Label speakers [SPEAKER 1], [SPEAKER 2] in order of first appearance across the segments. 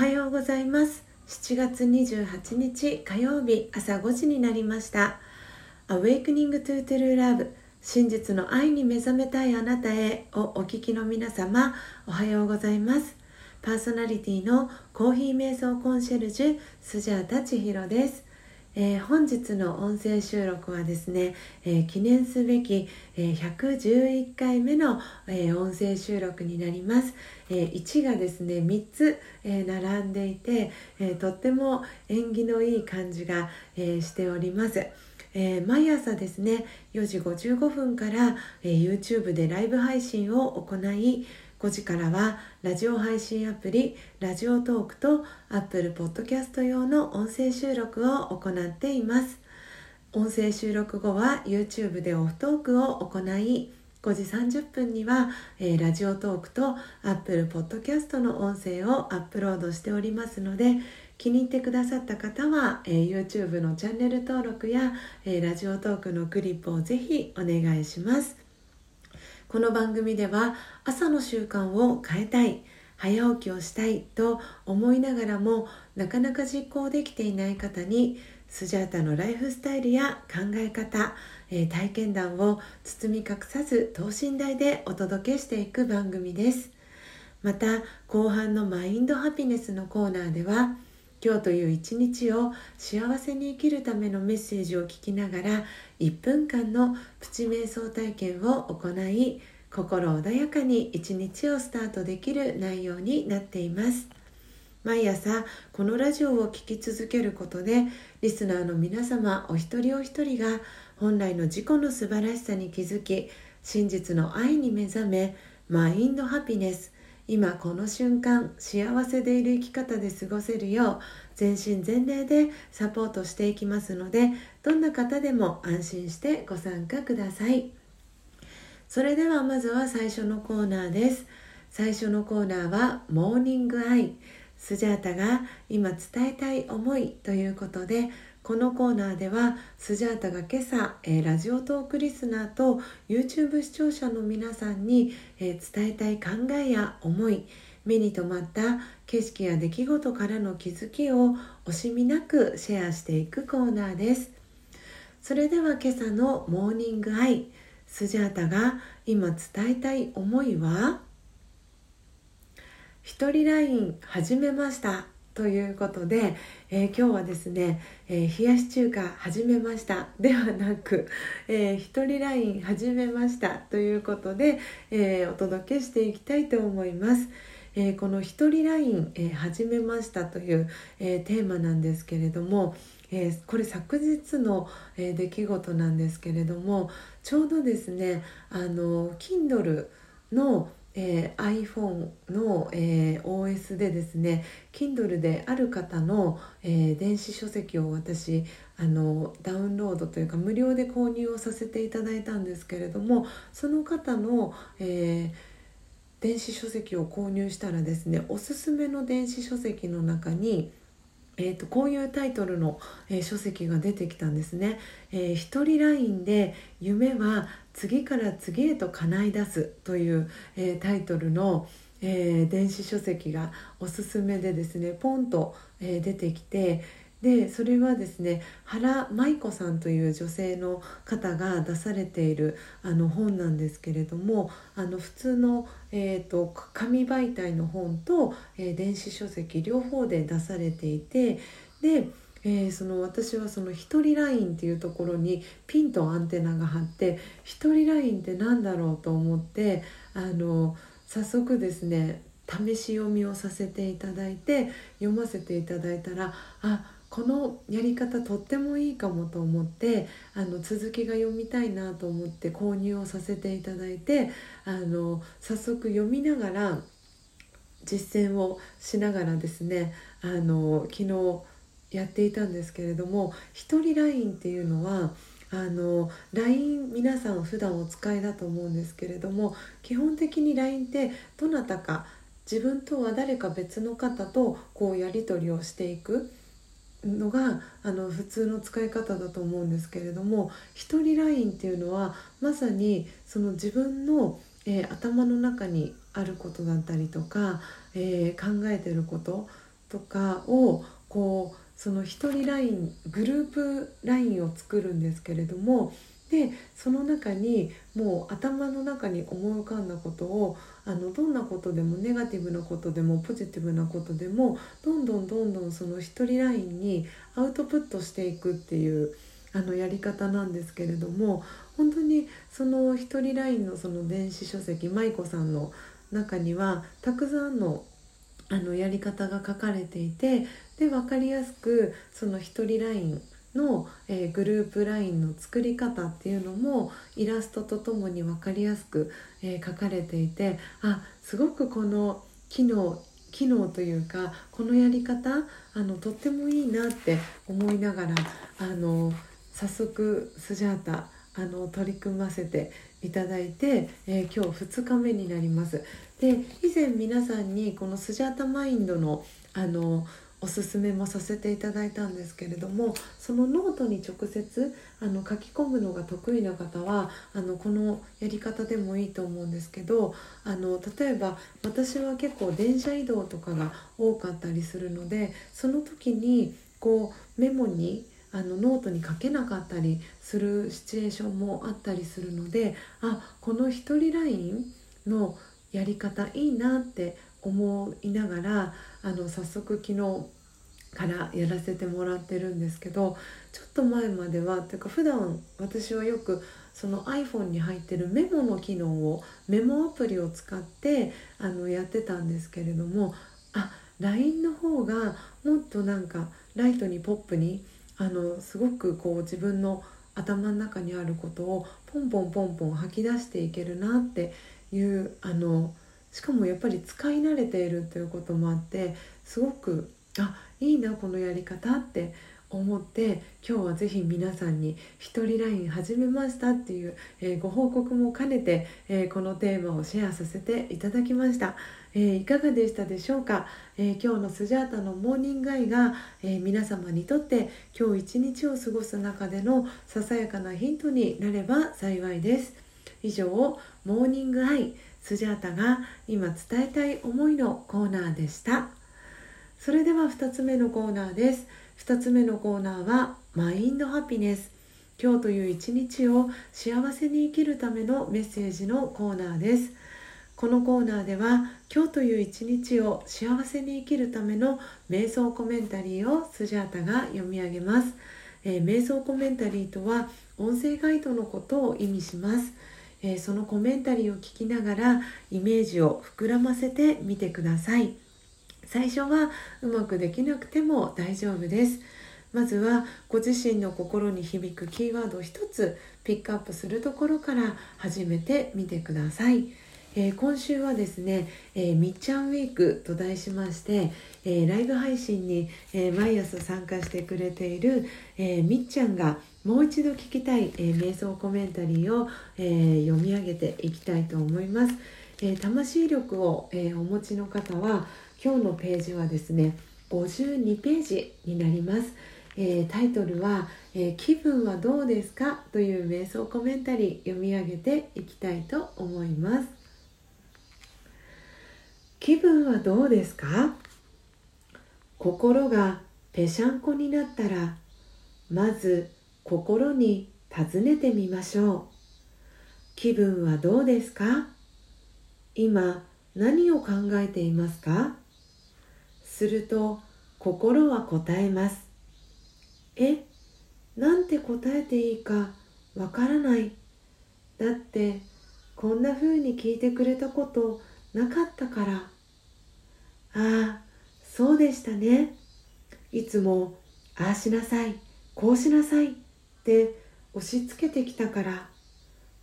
[SPEAKER 1] はようございます。7月28日火曜日朝5時になりました。Awakening to True Love 真実の愛に目覚めたいあなたへをお聞きの皆様おはようございます。パーソナリティのコーヒー瞑想コンシェルジュスジャータ千尋です。えー、本日の音声収録はですね、えー、記念すべき、えー、111回目の、え音声収録になります、え1がですね3つ、え並んでいて、えとっても縁起のいい感じが、えしております。えー、毎朝ですね4時55分から、えー、YouTube でライブ配信を行い5時からはラジオ配信アプリラジオトークと Apple Podcast 用の音声収録を行っています。音声収録後は YouTube でオフトークを行い5時30分には、えー、ラジオトークと Apple Podcast の音声をアップロードしておりますので気に入ってくださった方は、えー、YouTube のチャンネル登録や、えー、ラジオトークのクリップをぜひお願いします。この番組では朝の習慣を変えたい早起きをしたいと思いながらもなかなか実行できていない方にスジャータのライフスタイルや考え方、え、体験談を包み隠さず等身大でお届けしていく番組です。また後半のマインドハピネスのコーナーでは今日という一日を幸せに生きるためのメッセージを聞きながら1分間のプチ瞑想体験を行い心穏やかに一日をスタートできる内容になっています。毎朝このラジオを聴き続けることでリスナーの皆様お一人お一人が本来の自己の素晴らしさに気づき真実の愛に目覚めマインドハピネス今この瞬間幸せでいる生き方で過ごせるよう全身全霊でサポートしていきますのでどんな方でも安心してご参加ください。それではまずは最初のコーナーです。最初のコーナーはモーニングアイ。スジャータが今伝えたい思いということでこのコーナーではスジャータが今朝、えー、ラジオトークリスナーと YouTube 視聴者の皆さんに、えー、伝えたい考えや思い目に留まった景色や出来事からの気づきを惜しみなくシェアしていくコーナーです。それでは今朝のモーニングアイスジャータが今伝えたい思いは？一人 LINE 始めました。ということで、えー、今日はですね、えー、冷やし中華始めましたではなく、えー、一人 LINE 始めましたということで、えー、お届けしていきたいと思います。えー、この一人 LINE、えー、始めましたという、えー、テーマなんですけれども、えー、これ昨日の、えー、出来事なんですけれどもちょうどですねあの Kindle のえー、iPhone の、えー、OS でですね Kindle である方の、えー、電子書籍を私あのダウンロードというか無料で購入をさせていただいたんですけれどもその方の、え電子書籍を購入したらですねおすすめの電子書籍の中にえーと、こういうタイトルの、えー、書籍が出てきたんですね。えー、一人ラインで夢は次から次へと叶い出すという、えー、タイトルの、え電子書籍がおすすめでですねポンと、え出てきてでそれはですね原舞子さんという女性の方が出されているあの本なんですけれどもあの普通の、えーと、紙媒体の本と、えー、電子書籍両方で出されていてでえー、その私はその一人ラインっていうところにピンとアンテナが張って一人ラインって何だろうと思ってあの早速ですね試し読みをさせていただいて読ませていただいたらあこのやり方とってもいいかもと思ってあの続きが読みたいなと思って購入をさせていただいてあの早速読みながら実践をしながらですねあの昨日やっていたんですけれども一人 LINE っていうのはあの LINE 皆さん普段お使いだと思うんですけれども基本的に LINE ってどなたか自分とは誰か別の方とこうやり取りをしていく。のがあの普通の使い方だと思うんですけれども一人 LINE っていうのはまさにその自分の、えー、頭の中にあることだったりとか、えー、考えてることとかをこうその1人 LINE グループ LINE を作るんですけれどもでその中にもう頭の中に思い浮かんだことをあのどんなことでもネガティブなことでもポジティブなことでもどんどんどんどんその一人ラインにアウトプットしていくっていうあのやり方なんですけれども本当にその一人ラインのその電子書籍舞子さんの中にはたくさんのあのやり方が書かれていてで分かりやすくその一人ラインの、えー、グループ LINE の作り方っていうのもイラストとともに分かりやすく、えー、書かれていてあすごくこの機能機能というかこのやり方あのとってもいいなって思いながらあの早速スジャータあの取り組ませていただいて、えー、今日2日目になります。で以前皆さんにこのスジャータマインドのあのおすすめもさせていただいたんですけれどもそのノートに直接あの書き込むのが得意な方はあのこのやり方でもいいと思うんですけどあの例えば私は結構電車移動とかが多かったりするのでその時にこうメモにあのノートに書けなかったりするシチュエーションもあったりするのであこの一人 LINE のやり方いいなって思いながらあの早速昨日からやらせてもらってるんですけどちょっと前まではていうか普段私はよくその iPhone に入ってるメモの機能をメモアプリを使ってあのやってたんですけれどもあ LINE の方がもっとなんかライトにポップにあのすごくこう自分の頭の中にあることをポンポンポンポン吐き出していけるなっていうあのしかもやっぱり使い慣れているということもあってすごくあいいなこのやり方って思って今日はぜひ皆さんに「一人 LINE 始めました」っていう、えー、ご報告も兼ねて、えー、このテーマをシェアさせていただきました、えー、いかがでしたでしょうか、え今日のスジャータのモーニングアイが、え皆様にとって今日一日を過ごす中でのささやかなヒントになれば幸いです。以上モーニングアイ。スジャータが今伝えたい思いのコーナーでした。それでは2つ目のコーナーです。2つ目のコーナーはマインドハピネス。今日という一日を幸せに生きるためのメッセージのコーナーです。このコーナーでは今日という一日を幸せに生きるための瞑想コメンタリーをスジャータが読み上げます、えー、瞑想コメンタリーとは音声ガイドのことを意味します。えー、そのコメンタリーを聞きながらイメージを膨らませてみてください。最初はうまくできなくても大丈夫です。まずはご自身の心に響くキーワードを一つピックアップするところから始めてみてください、えー、今週はですね、えー、みっちゃんウィークと題しまして、えー、ライブ配信に、え毎朝参加してくれている、えみっちゃんがもう一度聞きたい、え瞑想コメンタリーを、え読み上げていきたいと思います、え魂力を、えお持ちの方は今日のページはですね52ページになります、えタイトルは、え気分はどうですか?」という瞑想コメンタリー読み上げていきたいと思います。気分はどうですか？心がぺしゃんこになったらまず心に尋ねてみましょう。気分はどうですか？今何を考えていますか？すると心は答えます。えなんて答えていいかわからない。だってこんな風に聞いてくれたことなかったから。ああそうでしたね。いつもああしなさいこうしなさい。って押し付けてきたから。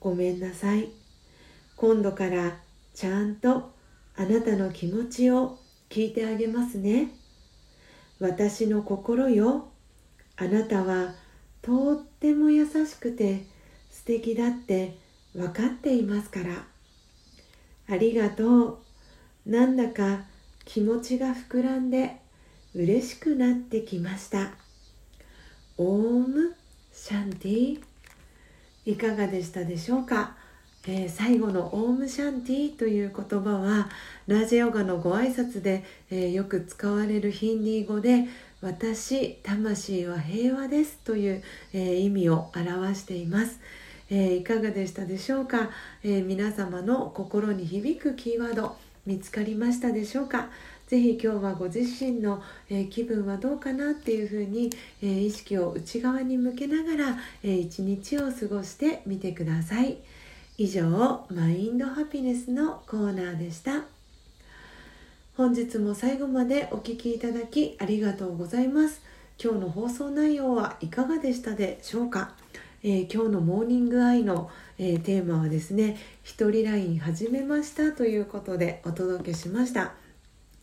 [SPEAKER 1] ごめんなさい。今度からちゃんとあなたの気持ちを聞いてあげますね。私の心よ。あなたはとっても優しくて素敵だって分かっていますから。ありがとう。なんだか気持ちが膨らんで嬉しくなってきました。オームシャンティいかがでしたでしょうか、えー、最後の「オームシャンティ」という言葉はラジオガのご挨拶で、えー、よく使われるヒンディー語で「私魂は平和です」という、えー、意味を表しています。えいかがでしたでしょうか、え皆様の心に響くキーワード見つかりましたでしょうか？ぜひ今日はご自身の、え気分はどうかなっていうふうに、え意識を内側に向けながら、え一日を過ごしてみてください。以上マインドハピネスのコーナーでした。本日も最後までお聴きいただきありがとうございます。今日の放送内容はいかがでしたでしょうか、えー、今日のモーニングアイの、えー、テーマはですね一人 LINE 始めましたということでお届けしました。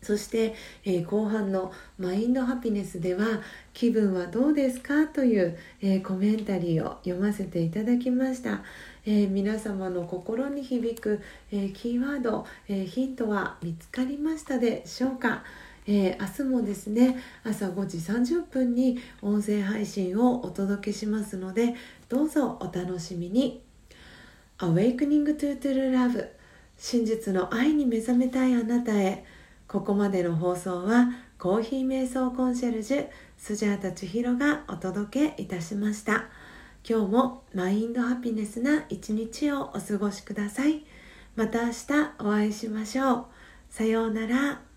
[SPEAKER 1] そして、えー、後半のマインドハピネスでは気分はどうですかという、えー、コメンタリーを読ませていただきました、えー、皆様の心に響く、えキーワード、えヒントは見つかりましたでしょうか？え、明日もですね朝5時30分に音声配信をお届けしますのでどうぞお楽しみに。Awakening to True Love 真実の愛に目覚めたいあなたへ。ここまでの放送はコーヒー瞑想コンシェルジュスジャータ千尋がお届けいたしました。今日もマインドハピネスな一日をお過ごしください。また明日お会いしましょう。さようなら。